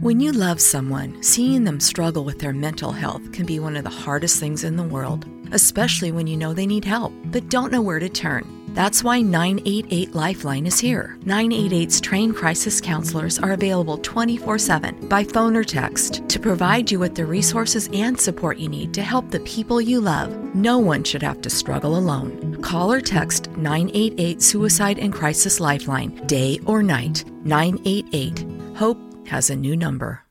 When you love someone, seeing them struggle with their mental health can be one of the hardest things in the world, especially when you know they need help but don't know where to turn. That's why 988 Lifeline is here. 988's trained crisis counselors are available 24 7 by phone or text to provide you with the resources and support you need to help the people you love. No one should have to struggle alone. Call or text 988 Suicide and Crisis Lifeline, day or night. 988. Hope has a new number.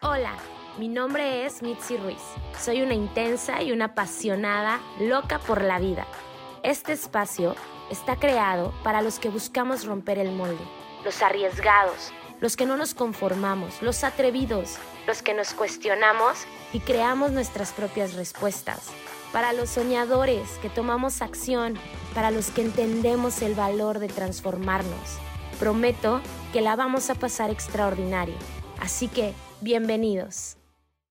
Hola, mi nombre es Mitzi Ruiz. Soy una intensa y una apasionada loca por la vida. Este espacio está creado para los que buscamos romper el molde, los arriesgados, los que no nos conformamos, los atrevidos, los que nos cuestionamos y creamos nuestras propias respuestas, para los soñadores que tomamos acción, para los que entendemos el valor de transformarnos. Prometo que la vamos a pasar extraordinario, así que bienvenidos.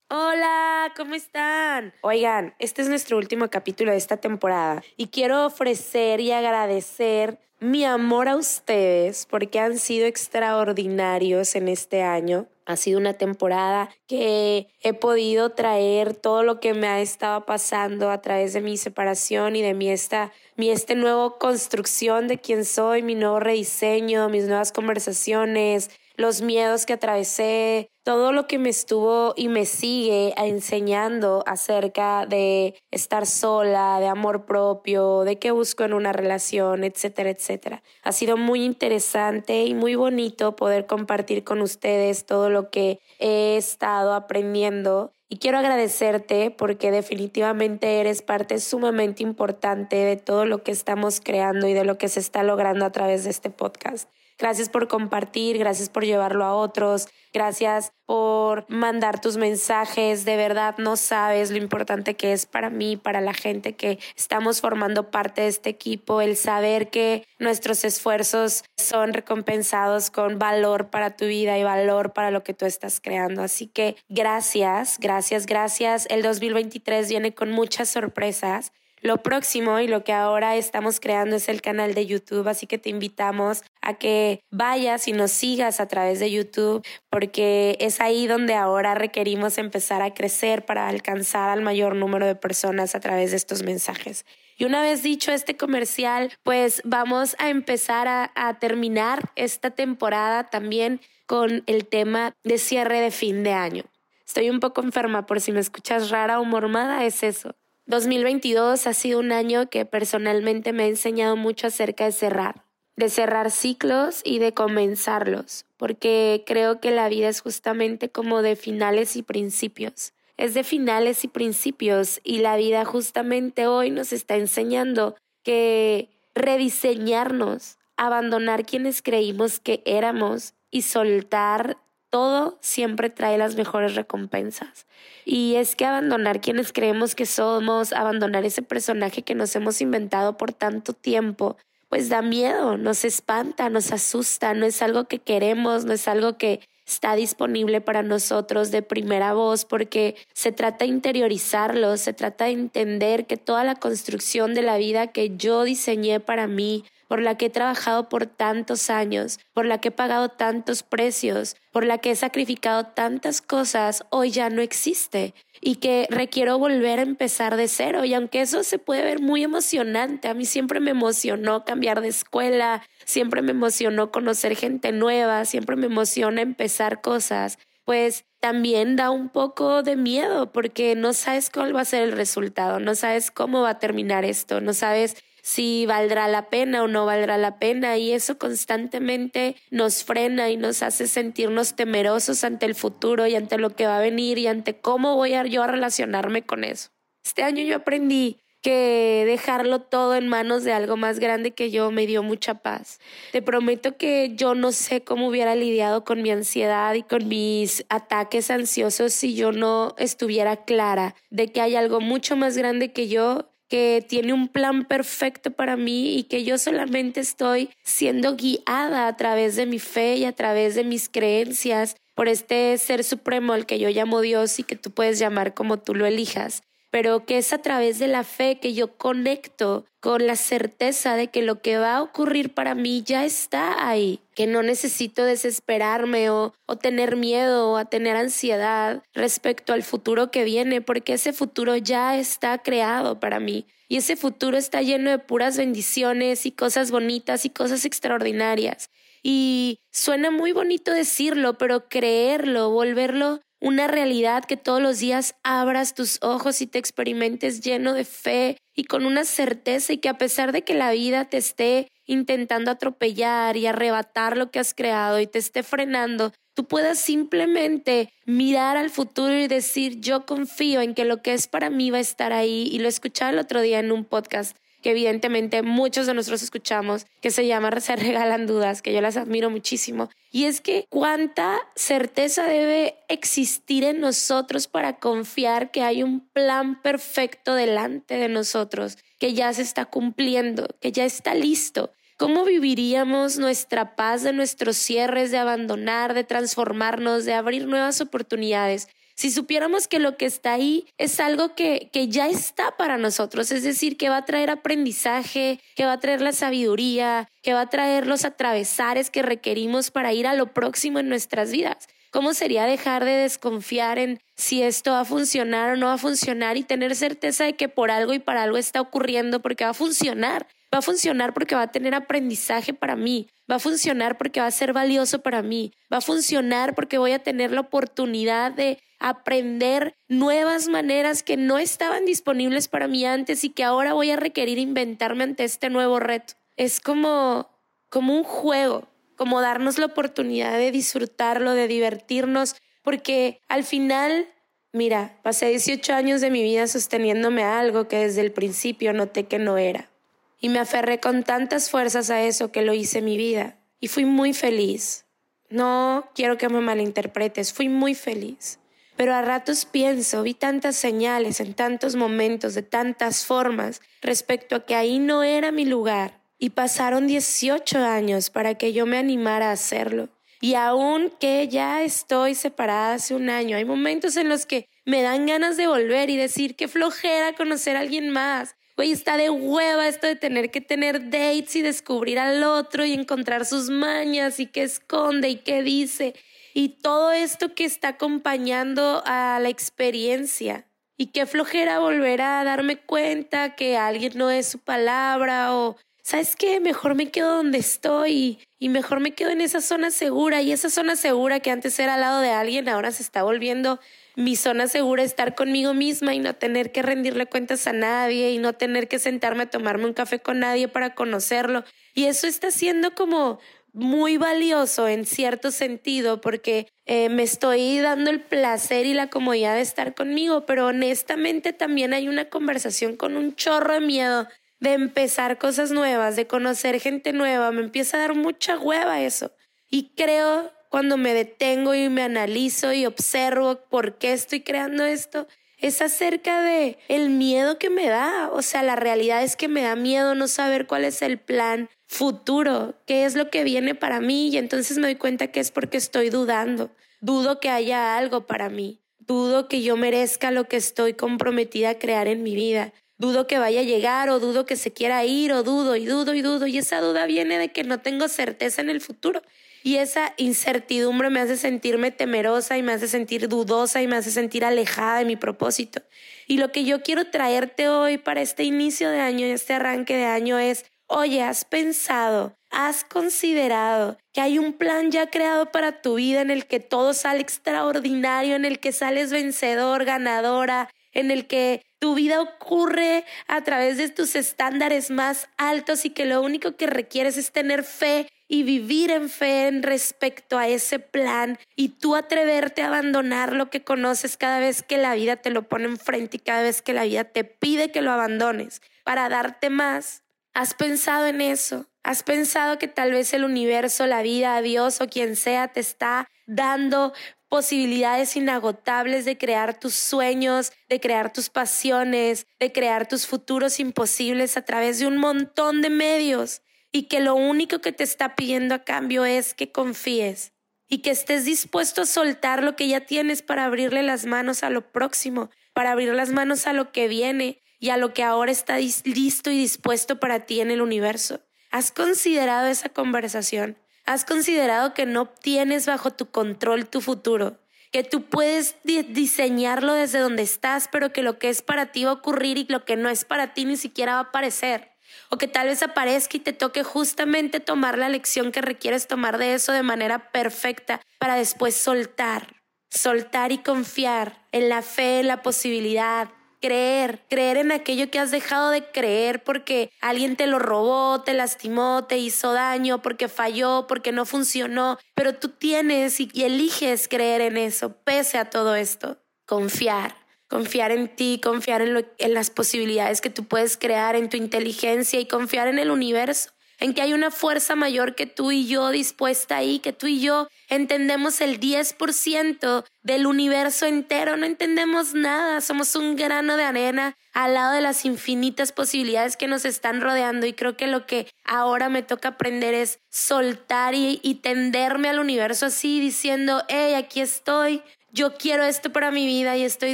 Hola, ¿cómo están? Oigan, este es nuestro último capítulo de esta temporada y quiero ofrecer y agradecer mi amor a ustedes porque han sido extraordinarios en este año. Ha sido una temporada que he podido traer todo lo que me ha estado pasando a través de mi separación y de mi esta mi este nuevo construcción de quién soy, mi nuevo rediseño, mis nuevas conversaciones, los miedos que atravesé, todo lo que me estuvo y me sigue enseñando acerca de estar sola, de amor propio, de qué busco en una relación, etcétera, etcétera. Ha sido muy interesante y muy bonito poder compartir con ustedes todo lo que he estado aprendiendo. Y quiero agradecerte porque definitivamente eres parte sumamente importante de todo lo que estamos creando y de lo que se está logrando a través de este podcast. Gracias por compartir, gracias por llevarlo a otros, gracias por mandar tus mensajes. De verdad no sabes lo importante que es para mí, para la gente que estamos formando parte de este equipo, el saber que nuestros esfuerzos son recompensados con valor para tu vida y valor para lo que tú estás creando. Así que gracias, gracias, gracias. El 2023 viene con muchas sorpresas. Lo próximo y lo que ahora estamos creando es el canal de YouTube, así que te invitamos a que vayas y nos sigas a través de YouTube, porque es ahí donde ahora requerimos empezar a crecer para alcanzar al mayor número de personas a través de estos mensajes. Y una vez dicho este comercial, pues vamos a empezar a, terminar esta temporada también con el tema de cierre de fin de año. Estoy un poco enferma, por si me escuchas rara o mormada, es eso. 2022 ha sido un año que personalmente me ha enseñado mucho acerca de cerrar, de cerrar ciclos y de comenzarlos, porque creo que la vida es justamente como de finales y principios. Es de finales y principios y la vida justamente hoy nos está enseñando que rediseñarnos, abandonar quienes creímos que éramos y soltar todo siempre trae las mejores recompensas. Y es que abandonar quienes creemos que somos, abandonar ese personaje que nos hemos inventado por tanto tiempo, pues da miedo, nos espanta, nos asusta, no es algo que queremos, no es algo que está disponible para nosotros de primera voz porque se trata de interiorizarlo, se trata de entender que toda la construcción de la vida que yo diseñé para mí, por la que he trabajado por tantos años, por la que he pagado tantos precios, por la que he sacrificado tantas cosas, hoy ya no existe y que requiero volver a empezar de cero. Y aunque eso se puede ver muy emocionante, a mí siempre me emocionó cambiar de escuela, siempre me emocionó conocer gente nueva, siempre me emociona empezar cosas, pues también da un poco de miedo porque no sabes cuál va a ser el resultado, no sabes cómo va a terminar esto, no sabes si valdrá la pena o no valdrá la pena y eso constantemente nos frena y nos hace sentirnos temerosos ante el futuro y ante lo que va a venir y ante cómo voy a yo a relacionarme con eso. Este año yo aprendí que dejarlo todo en manos de algo más grande que yo me dio mucha paz. Te prometo que yo no sé cómo hubiera lidiado con mi ansiedad y con mis ataques ansiosos si yo no estuviera clara de que hay algo mucho más grande que yo que tiene un plan perfecto para mí y que yo solamente estoy siendo guiada a través de mi fe y a través de mis creencias por este ser supremo al que yo llamo Dios y que tú puedes llamar como tú lo elijas pero que es a través de la fe que yo conecto con la certeza de que lo que va a ocurrir para mí ya está ahí, que no necesito desesperarme o, o tener miedo o a tener ansiedad respecto al futuro que viene, porque ese futuro ya está creado para mí. Y ese futuro está lleno de puras bendiciones y cosas bonitas y cosas extraordinarias. Y suena muy bonito decirlo, pero creerlo, volverlo una realidad que todos los días abras tus ojos y te experimentes lleno de fe y con una certeza y que a pesar de que la vida te esté intentando atropellar y arrebatar lo que has creado y te esté frenando, tú puedas simplemente mirar al futuro y decir yo confío en que lo que es para mí va a estar ahí y lo escuchaba el otro día en un podcast evidentemente muchos de nosotros escuchamos, que se llama Se regalan dudas, que yo las admiro muchísimo. Y es que cuánta certeza debe existir en nosotros para confiar que hay un plan perfecto delante de nosotros, que ya se está cumpliendo, que ya está listo. ¿Cómo viviríamos nuestra paz de nuestros cierres, de abandonar, de transformarnos, de abrir nuevas oportunidades? Si supiéramos que lo que está ahí es algo que, que ya está para nosotros, es decir, que va a traer aprendizaje, que va a traer la sabiduría, que va a traer los atravesares que requerimos para ir a lo próximo en nuestras vidas. ¿Cómo sería dejar de desconfiar en si esto va a funcionar o no va a funcionar y tener certeza de que por algo y para algo está ocurriendo porque va a funcionar? Va a funcionar porque va a tener aprendizaje para mí, va a funcionar porque va a ser valioso para mí, va a funcionar porque voy a tener la oportunidad de aprender nuevas maneras que no estaban disponibles para mí antes y que ahora voy a requerir inventarme ante este nuevo reto. Es como, como un juego, como darnos la oportunidad de disfrutarlo, de divertirnos, porque al final, mira, pasé 18 años de mi vida sosteniéndome a algo que desde el principio noté que no era. Y me aferré con tantas fuerzas a eso que lo hice mi vida. Y fui muy feliz. No quiero que me malinterpretes, fui muy feliz. Pero a ratos pienso, vi tantas señales en tantos momentos, de tantas formas, respecto a que ahí no era mi lugar. Y pasaron 18 años para que yo me animara a hacerlo. Y aún que ya estoy separada hace un año, hay momentos en los que me dan ganas de volver y decir qué flojera conocer a alguien más. Güey, está de hueva esto de tener que tener dates y descubrir al otro y encontrar sus mañas y qué esconde y qué dice y todo esto que está acompañando a la experiencia. Y qué flojera volver a darme cuenta que alguien no es su palabra o, ¿sabes qué? Mejor me quedo donde estoy y mejor me quedo en esa zona segura. Y esa zona segura que antes era al lado de alguien, ahora se está volviendo mi zona segura, estar conmigo misma y no tener que rendirle cuentas a nadie y no tener que sentarme a tomarme un café con nadie para conocerlo. Y eso está siendo como muy valioso en cierto sentido porque eh, me estoy dando el placer y la comodidad de estar conmigo, pero honestamente también hay una conversación con un chorro de miedo de empezar cosas nuevas, de conocer gente nueva, me empieza a dar mucha hueva eso. Y creo cuando me detengo y me analizo y observo por qué estoy creando esto, es acerca de el miedo que me da. O sea, la realidad es que me da miedo no saber cuál es el plan futuro, qué es lo que viene para mí y entonces me doy cuenta que es porque estoy dudando. Dudo que haya algo para mí. Dudo que yo merezca lo que estoy comprometida a crear en mi vida. Dudo que vaya a llegar o dudo que se quiera ir o dudo y dudo y dudo y esa duda viene de que no tengo certeza en el futuro. Y esa incertidumbre me hace sentirme temerosa y me hace sentir dudosa y me hace sentir alejada de mi propósito. Y lo que yo quiero traerte hoy para este inicio de año y este arranque de año es Oye, ¿has pensado, has considerado que hay un plan ya creado para tu vida en el que todo sale extraordinario, en el que sales vencedor, ganadora, en el que tu vida ocurre a través de tus estándares más altos y que lo único que requieres es tener fe y vivir en fe en respecto a ese plan y tú atreverte a abandonar lo que conoces cada vez que la vida te lo pone enfrente y cada vez que la vida te pide que lo abandones para darte más. ¿Has pensado en eso? ¿Has pensado que tal vez el universo, la vida, Dios o quien sea te está dando posibilidades inagotables de crear tus sueños, de crear tus pasiones, de crear tus futuros imposibles a través de un montón de medios y que lo único que te está pidiendo a cambio es que confíes y que estés dispuesto a soltar lo que ya tienes para abrirle las manos a lo próximo, para abrir las manos a lo que viene y a lo que ahora está listo y dispuesto para ti en el universo. ¿Has considerado esa conversación? ¿Has considerado que no tienes bajo tu control tu futuro? Que tú puedes diseñarlo desde donde estás, pero que lo que es para ti va a ocurrir y lo que no es para ti ni siquiera va a aparecer. O que tal vez aparezca y te toque justamente tomar la lección que requieres tomar de eso de manera perfecta para después soltar. Soltar y confiar en la fe, en la posibilidad, creer, creer en aquello que has dejado de creer porque alguien te lo robó, te lastimó, te hizo daño, porque falló, porque no funcionó, pero tú tienes y, eliges creer en eso, pese a todo esto. Confiar, confiar en ti, confiar en, en las posibilidades que tú puedes crear, en tu inteligencia y confiar en el universo en que hay una fuerza mayor que tú y yo dispuesta ahí, que tú y yo entendemos el 10% del universo entero, no entendemos nada, somos un grano de arena al lado de las infinitas posibilidades que nos están rodeando. Y creo que lo que ahora me toca aprender es soltar y, y tenderme al universo así diciendo, hey, aquí estoy, yo quiero esto para mi vida y estoy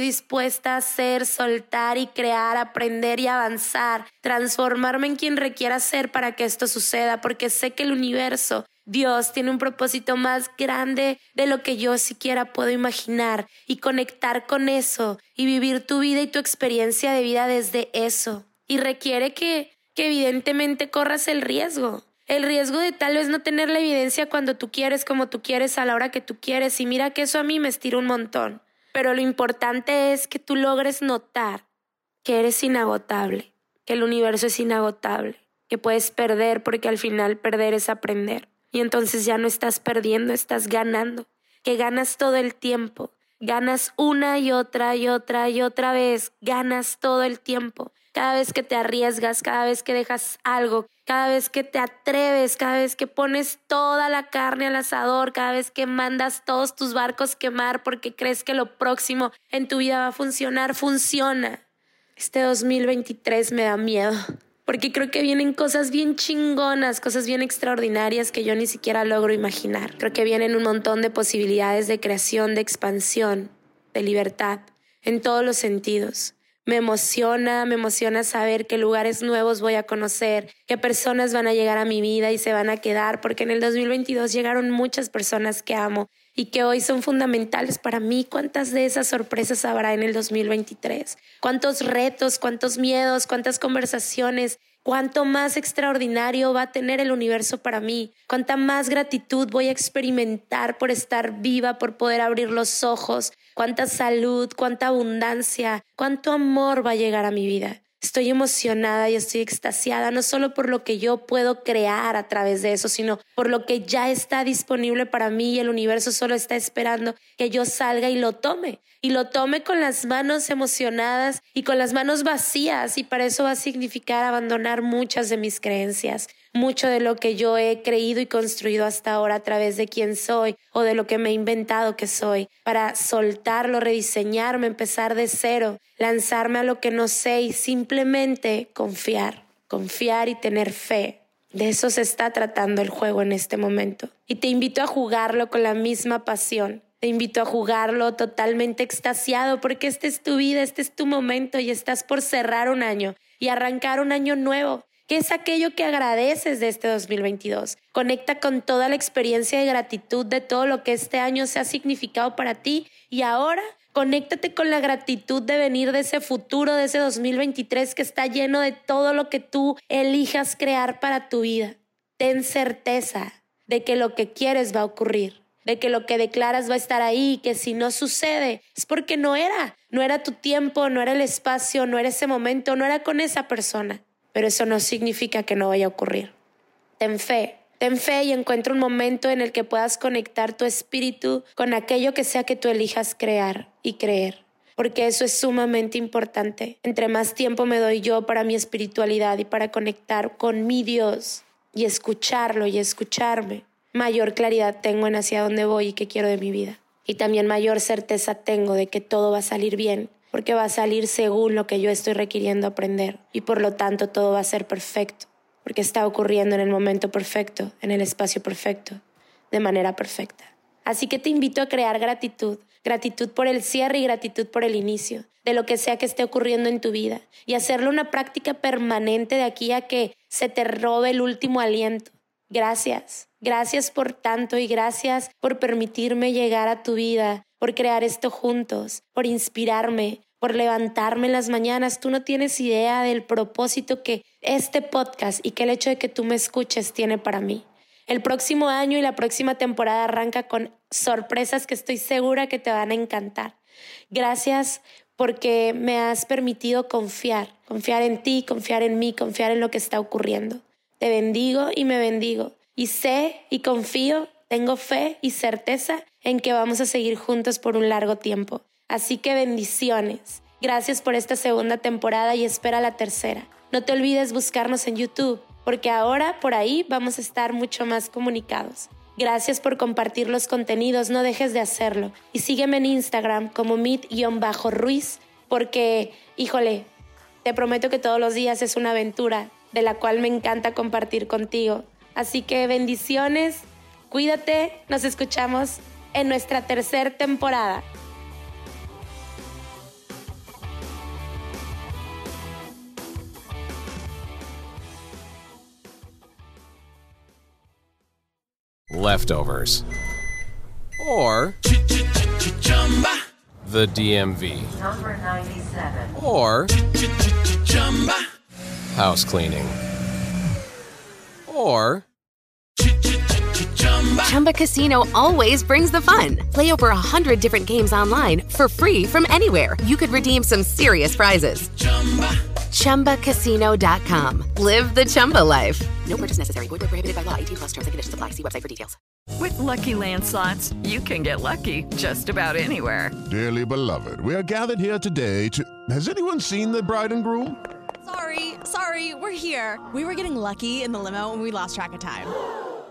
dispuesta a hacer, soltar y crear, aprender y avanzar, transformarme en quien requiera ser para que esto suceda, porque sé que el universo, Dios, tiene un propósito más grande de lo que yo siquiera puedo imaginar y conectar con eso y vivir tu vida y tu experiencia de vida desde eso. Y requiere que, que evidentemente corras el riesgo el riesgo de tal vez no tener la evidencia cuando tú quieres, como tú quieres, a la hora que tú quieres. Y mira que eso a mí me estira un montón. Pero lo importante es que tú logres notar que eres inagotable, que el universo es inagotable, que puedes perder porque al final perder es aprender. Y entonces ya no estás perdiendo, estás ganando, que ganas todo el tiempo, ganas una y otra y otra y otra vez, ganas todo el tiempo cada vez que te arriesgas, cada vez que dejas algo, cada vez que te atreves, cada vez que pones toda la carne al asador, cada vez que mandas todos tus barcos quemar porque crees que lo próximo en tu vida va a funcionar, funciona. Este 2023 me da miedo porque creo que vienen cosas bien chingonas, cosas bien extraordinarias que yo ni siquiera logro imaginar. Creo que vienen un montón de posibilidades de creación, de expansión, de libertad, en todos los sentidos. Me emociona, me emociona saber qué lugares nuevos voy a conocer, qué personas van a llegar a mi vida y se van a quedar, porque en el 2022 llegaron muchas personas que amo y que hoy son fundamentales para mí. ¿Cuántas de esas sorpresas habrá en el 2023? ¿Cuántos retos, cuántos miedos, cuántas conversaciones cuánto más extraordinario va a tener el universo para mí, cuánta más gratitud voy a experimentar por estar viva, por poder abrir los ojos, cuánta salud, cuánta abundancia, cuánto amor va a llegar a mi vida. Estoy emocionada y estoy extasiada, no solo por lo que yo puedo crear a través de eso, sino por lo que ya está disponible para mí y el universo solo está esperando que yo salga y lo tome. Y lo tome con las manos emocionadas y con las manos vacías. Y para eso va a significar abandonar muchas de mis creencias, mucho de lo que yo he creído y construido hasta ahora a través de quién soy o de lo que me he inventado que soy, para soltarlo, rediseñarme, empezar de cero, lanzarme a lo que no sé y simplemente confiar, confiar y tener fe. De eso se está tratando el juego en este momento. Y te invito a jugarlo con la misma pasión. Te invito a jugarlo totalmente extasiado porque esta es tu vida, este es tu momento y estás por cerrar un año y arrancar un año nuevo. ¿Qué es aquello que agradeces de este 2022? Conecta con toda la experiencia de gratitud de todo lo que este año se ha significado para ti y ahora conéctate con la gratitud de venir de ese futuro, de ese 2023 que está lleno de todo lo que tú elijas crear para tu vida. Ten certeza de que lo que quieres va a ocurrir, de que lo que declaras va a estar ahí, que si no sucede es porque no era, no era tu tiempo, no era el espacio, no era ese momento, no era con esa persona pero eso no significa que no vaya a ocurrir. Ten fe, Ten fe y encuentra un momento en el que puedas conectar tu espíritu con aquello que sea que tú elijas crear y creer porque eso es sumamente importante. Entre más tiempo me doy yo para mi espiritualidad y para conectar con mi Dios y escucharlo y escucharme, mayor claridad tengo en hacia dónde voy y qué quiero de mi vida. Y también mayor certeza tengo de que todo va a salir bien, porque va a salir según lo que yo estoy requiriendo aprender y por lo tanto todo va a ser perfecto, porque está ocurriendo en el momento perfecto, en el espacio perfecto, de manera perfecta. Así que te invito a crear gratitud, gratitud por el cierre y gratitud por el inicio, de lo que sea que esté ocurriendo en tu vida, y hacerlo una práctica permanente de aquí a que se te robe el último aliento. Gracias, gracias por tanto y gracias por permitirme llegar a tu vida, por crear esto juntos, por inspirarme, por levantarme en las mañanas. Tú no tienes idea del propósito que este podcast y que el hecho de que tú me escuches tiene para mí. El próximo año y la próxima temporada arranca con sorpresas que estoy segura que te van a encantar. Gracias porque me has permitido confiar, confiar en ti, confiar en mí, confiar en lo que está ocurriendo. Te bendigo y me bendigo. Y sé y confío, tengo fe y certeza en que vamos a seguir juntos por un largo tiempo. Así que bendiciones. Gracias por esta segunda temporada y espera la tercera. No te olvides buscarnos en YouTube porque ahora por ahí vamos a estar mucho más comunicados. Gracias por compartir los contenidos, no dejes de hacerlo. Y sígueme en Instagram como mit-ruiz, porque, híjole, te prometo que todos los días es una aventura de la cual me encanta compartir contigo. Así que bendiciones, cuídate, nos escuchamos en nuestra tercera temporada. leftovers, or the DMV, Number 97. or house cleaning, or Chumba Casino always brings the fun. Play over a hundred different games online for free from anywhere. You could redeem some serious prizes. Chumba. ChumbaCasino.com. Live the Chumba life. No purchase necessary. Void where prohibited by law. 18 plus terms and conditions apply. See website for details. With Lucky Land slots, you can get lucky just about anywhere. Dearly beloved, we are gathered here today to. Has anyone seen the bride and groom? Sorry, sorry, we're here. We were getting lucky in the limo and we lost track of time.